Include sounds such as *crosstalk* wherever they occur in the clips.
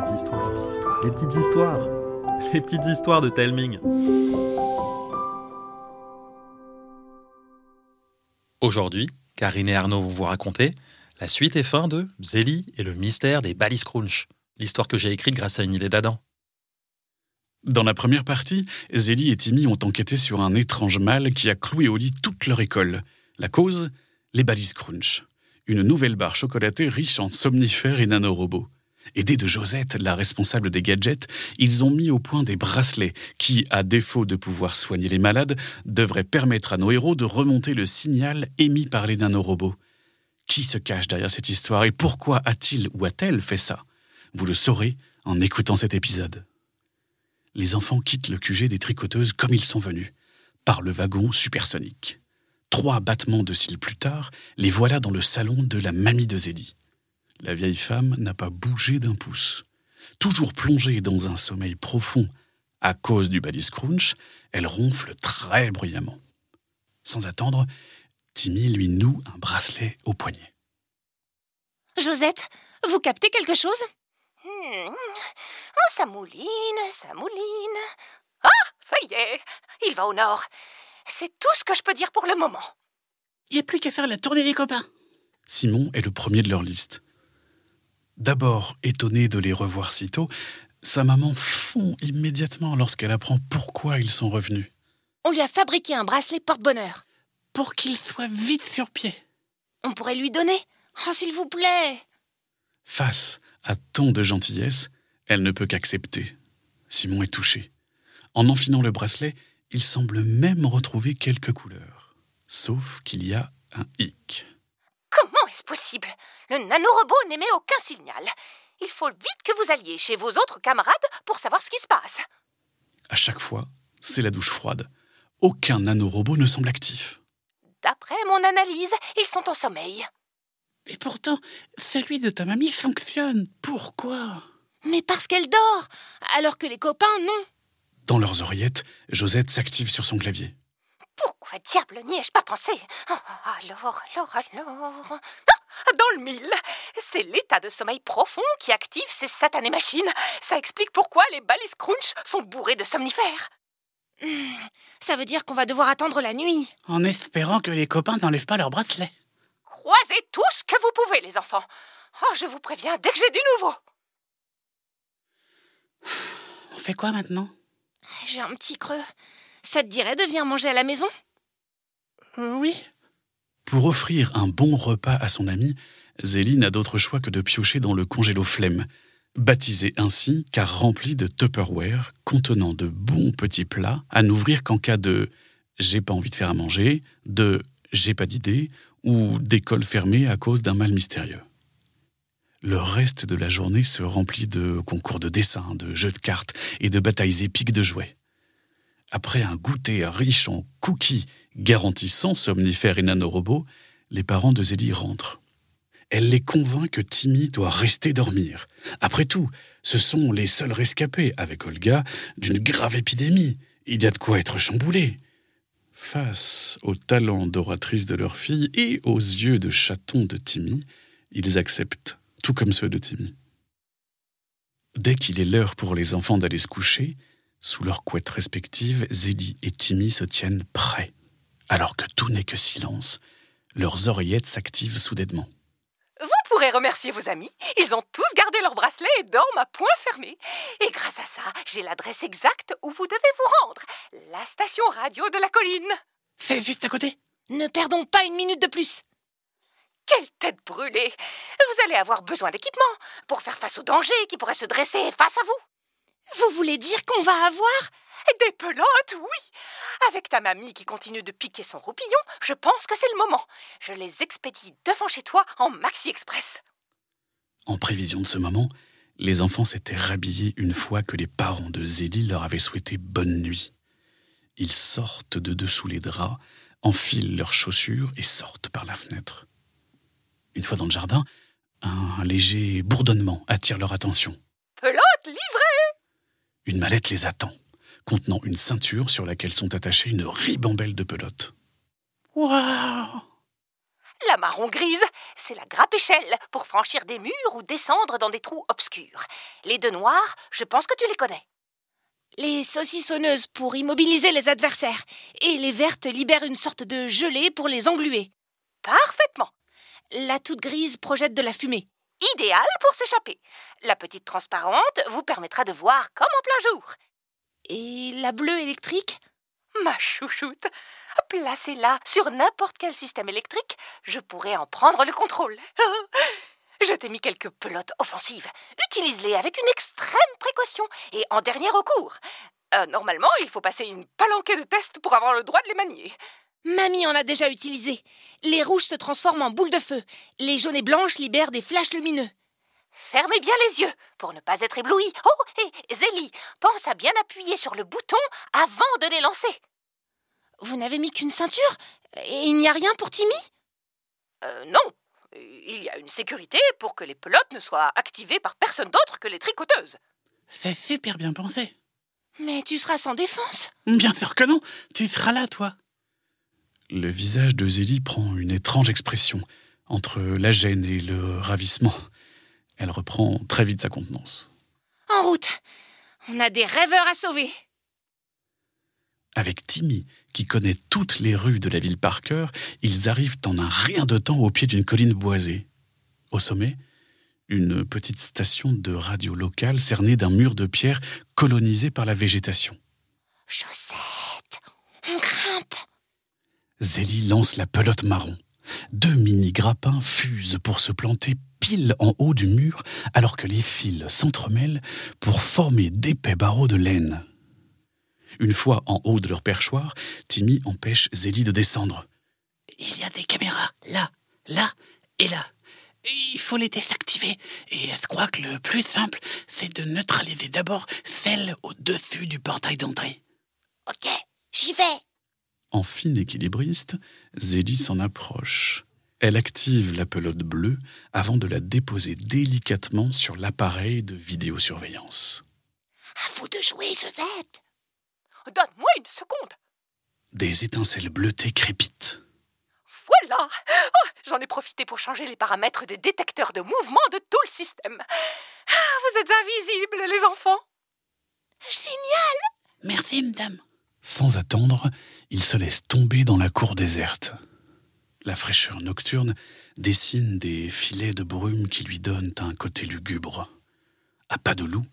les petites histoires, *laughs* les petites histoires de Telming. Aujourd'hui, Karine et Arnaud vont vous raconter la suite et fin de Zélie et le mystère des Balis Crunch, l'histoire que j'ai écrite grâce à une idée d'Adam. Dans la première partie, Zélie et Timmy ont enquêté sur un étrange mal qui a cloué au lit toute leur école. La cause Les Balis Crunch, une nouvelle barre chocolatée riche en somnifères et nanorobots. Aidés de Josette, la responsable des gadgets, ils ont mis au point des bracelets qui, à défaut de pouvoir soigner les malades, devraient permettre à nos héros de remonter le signal émis par les nanorobots. Qui se cache derrière cette histoire et pourquoi a-t-il ou a-t-elle fait ça? Vous le saurez en écoutant cet épisode. Les enfants quittent le QG des tricoteuses comme ils sont venus, par le wagon supersonique. Trois battements de cils plus tard, les voilà dans le salon de la mamie de Zélie. La vieille femme n'a pas bougé d'un pouce. Toujours plongée dans un sommeil profond à cause du balis crunch, elle ronfle très bruyamment. Sans attendre, Timmy lui noue un bracelet au poignet. Josette, vous captez quelque chose? Hmm. Oh, ça mouline, ça mouline. Ah, ça y est, il va au nord. C'est tout ce que je peux dire pour le moment. Il n'y a plus qu'à faire la tournée des copains. Simon est le premier de leur liste. D'abord étonné de les revoir si tôt, sa maman fond immédiatement lorsqu'elle apprend pourquoi ils sont revenus. On lui a fabriqué un bracelet porte-bonheur. Pour qu'il soit vite sur pied. On pourrait lui donner Oh, s'il vous plaît Face à tant de gentillesse, elle ne peut qu'accepter. Simon est touché. En enfilant le bracelet, il semble même retrouver quelques couleurs. Sauf qu'il y a un hic. Comment est-ce possible? Le nanorobot n'émet aucun signal. Il faut vite que vous alliez chez vos autres camarades pour savoir ce qui se passe. À chaque fois, c'est la douche froide. Aucun nanorobot ne semble actif. D'après mon analyse, ils sont en sommeil. Et pourtant, celui de ta mamie fonctionne. Pourquoi? Mais parce qu'elle dort, alors que les copains, non. Dans leurs oreillettes, Josette s'active sur son clavier. Pourquoi diable n'y ai-je pas pensé? Ah, Alors, alors, alors. Ah, Dans le mille, c'est l'état de sommeil profond qui active ces satanées machines. Ça explique pourquoi les balises crunch sont bourrées de somnifères. Ça veut dire qu'on va devoir attendre la nuit. En espérant que les copains n'enlèvent pas leur bracelet. Croisez tout ce que vous pouvez, les enfants. Oh, je vous préviens dès que j'ai du nouveau. On fait quoi maintenant? J'ai un petit creux. Ça te dirait de venir manger à la maison? Euh, Oui. Pour offrir un bon repas à son ami, Zélie n'a d'autre choix que de piocher dans le congélo flemme, baptisé ainsi car rempli de Tupperware contenant de bons petits plats à n'ouvrir qu'en cas de j'ai pas envie de faire à manger, de j'ai pas d'idée ou d'école fermée à cause d'un mal mystérieux. Le reste de la journée se remplit de concours de dessin, de jeux de cartes et de batailles épiques de jouets. Après un goûter riche en cookies garantissant somnifères et nanorobots, les parents de Zélie rentrent. Elle les convainc que Timmy doit rester dormir. Après tout, ce sont les seuls rescapés, avec Olga, d'une grave épidémie. Il y a de quoi être chamboulé. Face au talent d'oratrice de leur fille et aux yeux de chaton de Timmy, ils acceptent, tout comme ceux de Timmy. Dès qu'il est l'heure pour les enfants d'aller se coucher, sous leurs couettes respectives, Zélie et Timmy se tiennent prêts. Alors que tout n'est que silence, leurs oreillettes s'activent soudainement. Vous pourrez remercier vos amis. Ils ont tous gardé leur bracelet et dorment à point fermé. Et grâce à ça, j'ai l'adresse exacte où vous devez vous rendre. La station radio de la colline. C'est juste à côté Ne perdons pas une minute de plus. Quelle tête brûlée Vous allez avoir besoin d'équipement pour faire face aux dangers qui pourraient se dresser face à vous. Vous voulez dire qu'on va avoir Des pelotes, oui Avec ta mamie qui continue de piquer son roupillon, je pense que c'est le moment. Je les expédie devant chez toi en Maxi Express. En prévision de ce moment, les enfants s'étaient rhabillés une fois que les parents de Zélie leur avaient souhaité bonne nuit. Ils sortent de dessous les draps, enfilent leurs chaussures et sortent par la fenêtre. Une fois dans le jardin, un léger bourdonnement attire leur attention. Pelote livrée Une mallette les attend, contenant une ceinture sur laquelle sont attachées une ribambelle de pelotes. Waouh La marron grise, c'est la grappe-échelle pour franchir des murs ou descendre dans des trous obscurs. Les deux noirs, je pense que tu les connais. Les saucissonneuses pour immobiliser les adversaires. Et les vertes libèrent une sorte de gelée pour les engluer. Parfaitement. La toute grise projette de la fumée. Idéal pour s'échapper. La petite transparente vous permettra de voir comme en plein jour. Et la bleue électrique? Ma chouchoute, placez-la sur n'importe quel système électrique, je pourrais en prendre le contrôle. *laughs* Je t'ai mis quelques pelotes offensives. Utilise-les avec une extrême précaution et en dernier recours. Euh, normalement, il faut passer une palanquée de tests pour avoir le droit de les manier. Mamie en a déjà utilisé. Les rouges se transforment en boules de feu. Les jaunes et blanches libèrent des flashs lumineux. Fermez bien les yeux pour ne pas être ébloui. Oh, et Zélie, pense à bien appuyer sur le bouton avant de les lancer. Vous n'avez mis qu'une ceinture Et il n'y a rien pour Timmy? Euh, Non. Il y a une sécurité pour que les pelotes ne soient activées par personne d'autre que les tricoteuses. C'est super bien pensé. Mais tu seras sans défense. Bien sûr que non. Tu seras là, toi. Le visage de Zélie prend une étrange expression, entre la gêne et le ravissement. Elle reprend très vite sa contenance. En route On a des rêveurs à sauver Avec Timmy, qui connaît toutes les rues de la ville par cœur, ils arrivent en un rien de temps au pied d'une colline boisée. Au sommet, une petite station de radio locale cernée d'un mur de pierre colonisé par la végétation. Chaussette On grimpe Zélie lance la pelote marron. Deux mini grappins fusent pour se planter pile en haut du mur alors que les fils s'entremêlent pour former d'épais barreaux de laine. Une fois en haut de leur perchoir, Timmy empêche Zélie de descendre. Il y a des caméras là, là et là. Il faut les désactiver. Et je crois que le plus simple, c'est de neutraliser d'abord celle au-dessus du portail d'entrée. Ok, j'y vais En fine équilibriste, Zélie s'en approche. Elle active la pelote bleue avant de la déposer délicatement sur l'appareil de vidéosurveillance. À vous de jouer, Josette Donne-moi une seconde. Des étincelles bleutées crépitent. Voilà oh, J'en ai profité pour changer les paramètres des détecteurs de mouvement de tout le système. Ah, vous êtes invisibles, les enfants. Génial Merci, madame. Sans attendre, il se laisse tomber dans la cour déserte. La fraîcheur nocturne dessine des filets de brume qui lui donnent un côté lugubre. À pas de loup,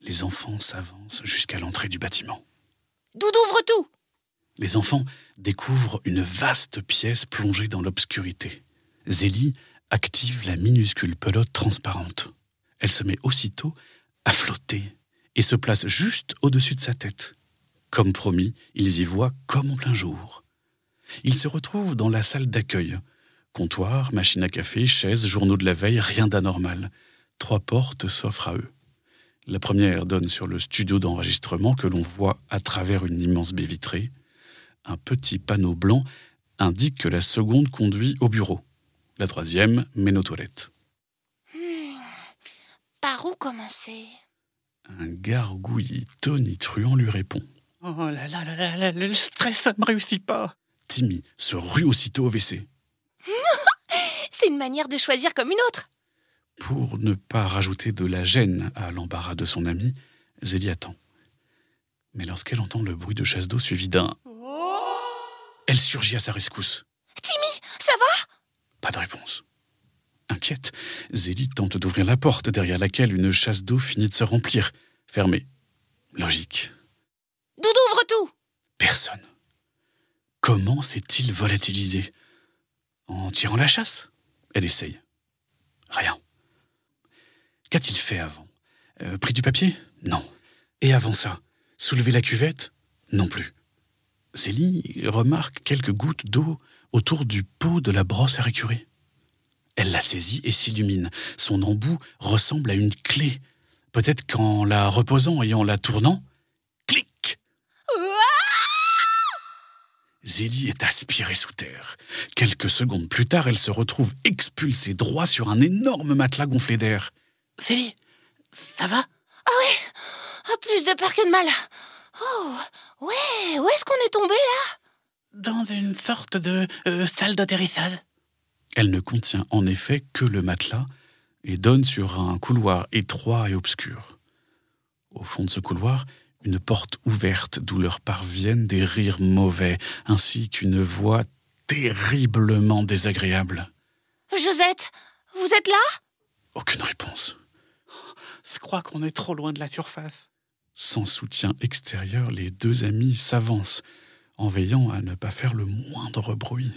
les enfants s'avancent jusqu'à l'entrée du bâtiment. Doudou ouvre tout? Les enfants découvrent une vaste pièce plongée dans l'obscurité. Zélie active la minuscule pelote transparente. Elle se met aussitôt à flotter et se place juste au-dessus de sa tête. Comme promis, ils y voient comme en plein jour. Ils se retrouvent dans la salle d'accueil. Comptoir, machine à café, chaises, journaux de la veille, rien d'anormal. Trois portes s'offrent à eux. La première donne sur le studio d'enregistrement que l'on voit à travers une immense baie vitrée. Un petit panneau blanc indique que la seconde conduit au bureau. La troisième mène aux toilettes. Par où commencer? Un gargouillis tonitruant lui répond. Oh là là là là, là, le stress, ça ne me réussit pas. Timmy se rue aussitôt au WC. *laughs* C'est une manière de choisir comme une autre. Pour ne pas rajouter de la gêne à l'embarras de son ami, Zélie attend. Mais lorsqu'elle entend le bruit de chasse d'eau suivi d'un elle surgit à sa rescousse. Timmy, ça va? Pas de réponse. Inquiète, Zélie tente d'ouvrir la porte derrière laquelle une chasse d'eau finit de se remplir. Fermée. Logique. Doudou ouvre tout Personne. Comment s'est-il volatilisé? En tirant la chasse? Elle essaye. Rien. Qu'a-t-il fait avant? Euh, Pris du papier? Non. Et avant ça Soulever la cuvette? Non plus. Zélie remarque quelques gouttes d'eau autour du pot de la brosse à récurer. Elle la saisit et s'illumine. Son embout ressemble à une clé. Peut-être qu'en la reposant et en la tournant, Zélie est aspirée sous terre. Quelques secondes plus tard, elle se retrouve expulsée droit sur un énorme matelas gonflé d'air. Zélie, ça va? Ah, plus de peur que de mal. Oh, ouais, où est-ce qu'on est tombé là? Dans une sorte de euh, salle d'atterrissage. Elle ne contient en effet que le matelas et donne sur un couloir étroit et obscur. Au fond de ce couloir, une porte ouverte d'où leur parviennent des rires mauvais, ainsi qu'une voix terriblement désagréable. Josette, vous êtes là? Aucune réponse. Je crois qu'on est trop loin de la surface. Sans soutien extérieur, les deux amis s'avancent, en veillant à ne pas faire le moindre bruit.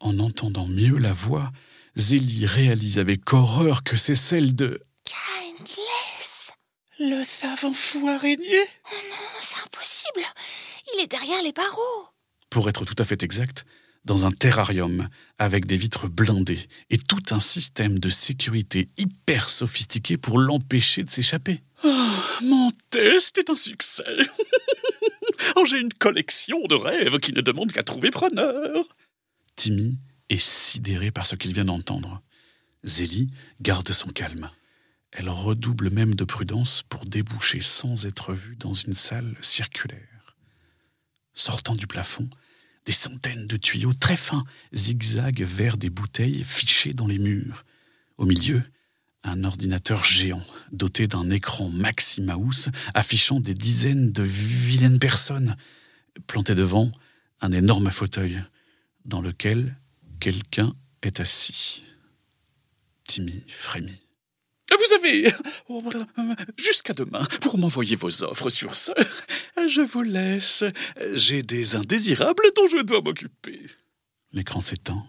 En entendant mieux la voix, Zélie réalise avec horreur que c'est celle de... Le savant fou araignée Non, c'est impossible. Il est derrière les barreaux. Pour être tout à fait exact, dans un terrarium, avec des vitres blindées et tout un système de sécurité hyper sophistiqué pour l'empêcher de s'échapper. Oh, Mon test est un succès. *laughs* oh, J'ai une collection de rêves qui ne demandent qu'à trouver preneur. Timmy est sidéré par ce qu'il vient d'entendre. Zélie garde son calme. Elle redouble même de prudence pour déboucher sans être vue dans une salle circulaire. Sortant du plafond, des centaines de tuyaux très fins zigzaguent vers des bouteilles fichées dans les murs. Au milieu, un ordinateur géant doté d'un écran Maxi Mouse affichant des dizaines de vilaines personnes. Planté devant, un énorme fauteuil dans lequel quelqu'un est assis. Timmy frémit. Vous avez *laughs* oh, jusqu'à demain pour m'envoyer vos offres sur ce. Je vous laisse. J'ai des indésirables dont je dois m'occuper. L'écran s'éteint.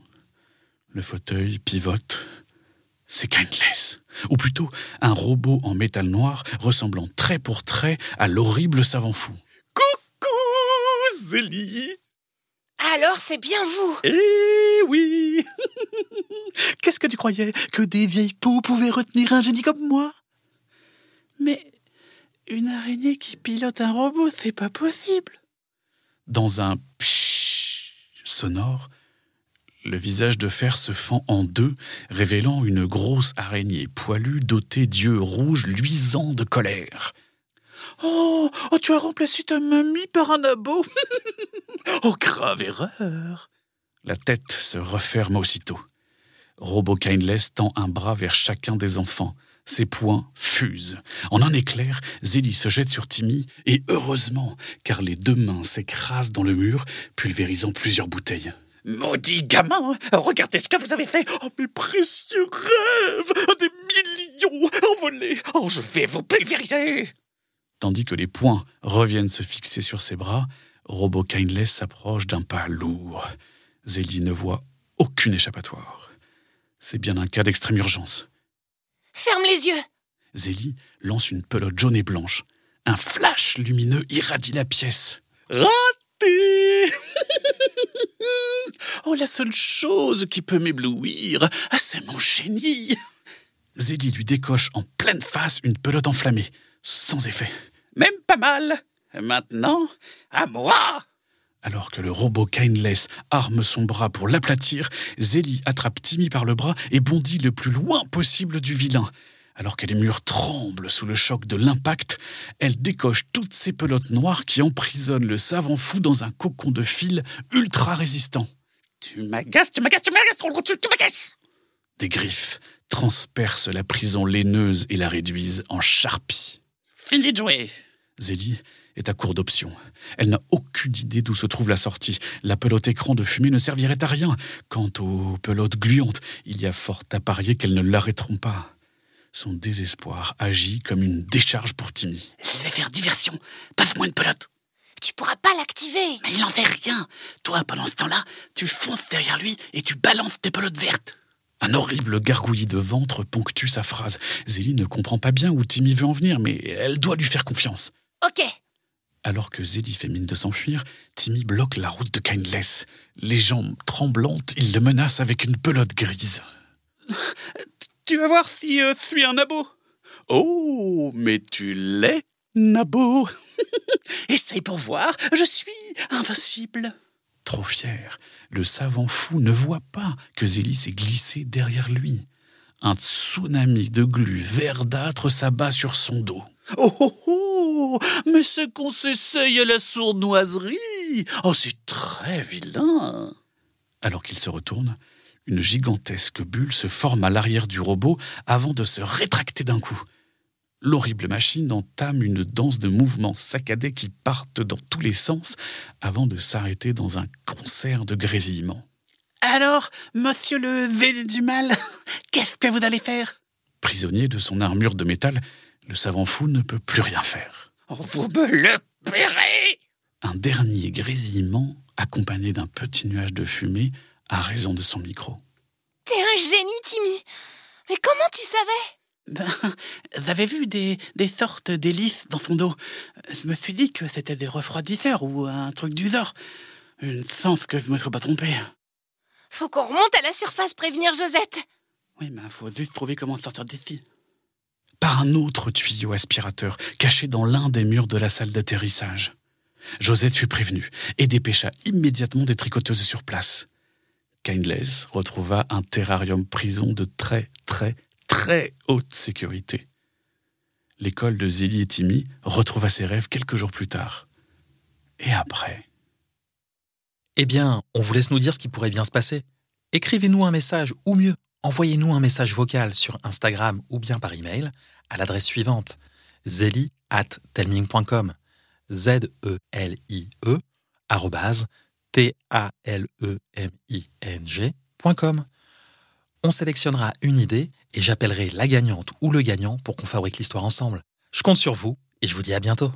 Le fauteuil pivote. C'est Kindless. Ou plutôt un robot en métal noir ressemblant trait pour trait à l'horrible savant fou. Coucou, Zélie. Alors, c'est bien vous. Eh oui *laughs* Qu'est-ce que tu croyais Que des vieilles peaux pouvaient retenir un génie comme moi? Mais une araignée qui pilote un robot, c'est pas possible. Dans un pshhh sonore, le visage de fer se fend en deux, révélant une grosse araignée poilue dotée d'yeux rouges luisants de colère. Oh, oh, tu as remplacé ta mamie par un abo *laughs* Oh, grave erreur La tête se referme aussitôt. Robo Kindless tend un bras vers chacun des enfants. Ses poings fusent. En un éclair, Zélie se jette sur Timmy, et heureusement, car les deux mains s'écrasent dans le mur, pulvérisant plusieurs bouteilles. Maudit gamin Regardez ce que vous avez fait Oh, mes précieux rêves Des millions envolés Oh, je vais vous pulvériser Tandis que les poings reviennent se fixer sur ses bras, Robo Kindless s'approche d'un pas lourd. Zélie ne voit aucune échappatoire. C'est bien un cas d'extrême urgence. Ferme les yeux. Zélie lance une pelote jaune et blanche. Un flash lumineux irradie la pièce. Raté *laughs* Oh, la seule chose qui peut m'éblouir, ah, c'est mon génie Zélie lui décoche en pleine face une pelote enflammée, sans effet. Pas mal Maintenant, à moi Alors que le robot Kindless arme son bras pour l'aplatir, Zélie attrape Timmy par le bras et bondit le plus loin possible du vilain. Alors que les murs tremblent sous le choc de l'impact, elle décoche toutes ces pelotes noires qui emprisonnent le savant fou dans un cocon de fil ultra résistant. Tu m'agaces, tu m'agaces, tu m'agaces, tu, tu m'agaces Des griffes transpercent la prison laineuse et la réduisent en charpie. Fini de jouer Zélie est à court d'options. Elle n'a aucune idée d'où se trouve la sortie. La pelote écran de fumée ne servirait à rien. Quant aux pelotes gluantes, il y a fort à parier qu'elles ne l'arrêteront pas. Son désespoir agit comme une décharge pour Timmy. Je vais faire diversion. Passe-moi une pelote. Tu pourras pas l'activer. Mais il n'en fait rien. Toi, pendant ce temps-là, tu fonces derrière lui et tu balances tes pelotes vertes. Un horrible gargouillis de ventre ponctue sa phrase. Zélie ne comprend pas bien où Timmy veut en venir, mais elle doit lui faire confiance. Ok. Alors que Zélie fait mine de s'enfuir, Timmy bloque la route de Kindless. Les jambes tremblantes, il le menace avec une pelote grise. Tu vas voir si euh, je suis un abo. Oh, mais tu l'es, Nabo. *laughs* Essaye pour voir, je suis invincible. Trop fier, le savant fou ne voit pas que Zélie s'est glissée derrière lui. Un tsunami de glu verdâtre s'abat sur son dos. Oh, oh, oh Mais c'est qu'on s'essaye à la sournoiserie. Oh, c'est très vilain. Alors qu'il se retourne, Une gigantesque bulle se forme à l'arrière du robot avant de se rétracter d'un coup. L'horrible machine entame une danse de mouvements saccadés qui partent dans tous les sens avant de s'arrêter dans un concert de grésillements. Alors, monsieur le zé du mal, *laughs* qu'est-ce que vous allez faire? Prisonnier de son armure de métal, le savant fou ne peut plus rien faire. Vous me le paierez Un dernier grésillement, accompagné d'un petit nuage de fumée, a raison de son micro. T'es un génie, Timmy Mais comment tu savais? Ben, *laughs* j'avais vu des, des sortes d'hélices dans son dos. Je me suis dit que c'était des refroidisseurs ou un truc du genre. Une sens que je me sois pas trompé. Faut qu'on remonte à la surface prévenir Josette. Oui, mais faut juste trouver comment sortir d'ici. Par un autre tuyau aspirateur caché dans l'un des murs de la salle d'atterrissage. Josette fut prévenue et dépêcha immédiatement des tricoteuses sur place. Kindless retrouva un terrarium prison de très, très, très haute sécurité. L'école de Zélie et Timmy retrouva ses rêves quelques jours plus tard. Et après? Eh bien, on vous laisse nous dire ce qui pourrait bien se passer. Écrivez-nous un message, ou mieux, envoyez-nous un message vocal sur Instagram ou bien par email à l'adresse suivante zeli at telming.com Z-E-L-I-E arrobase T-A-L-E-M-I-N-G.com. On sélectionnera une idée et j'appellerai la gagnante ou le gagnant pour qu'on fabrique l'histoire ensemble. Je compte sur vous et je vous dis à bientôt.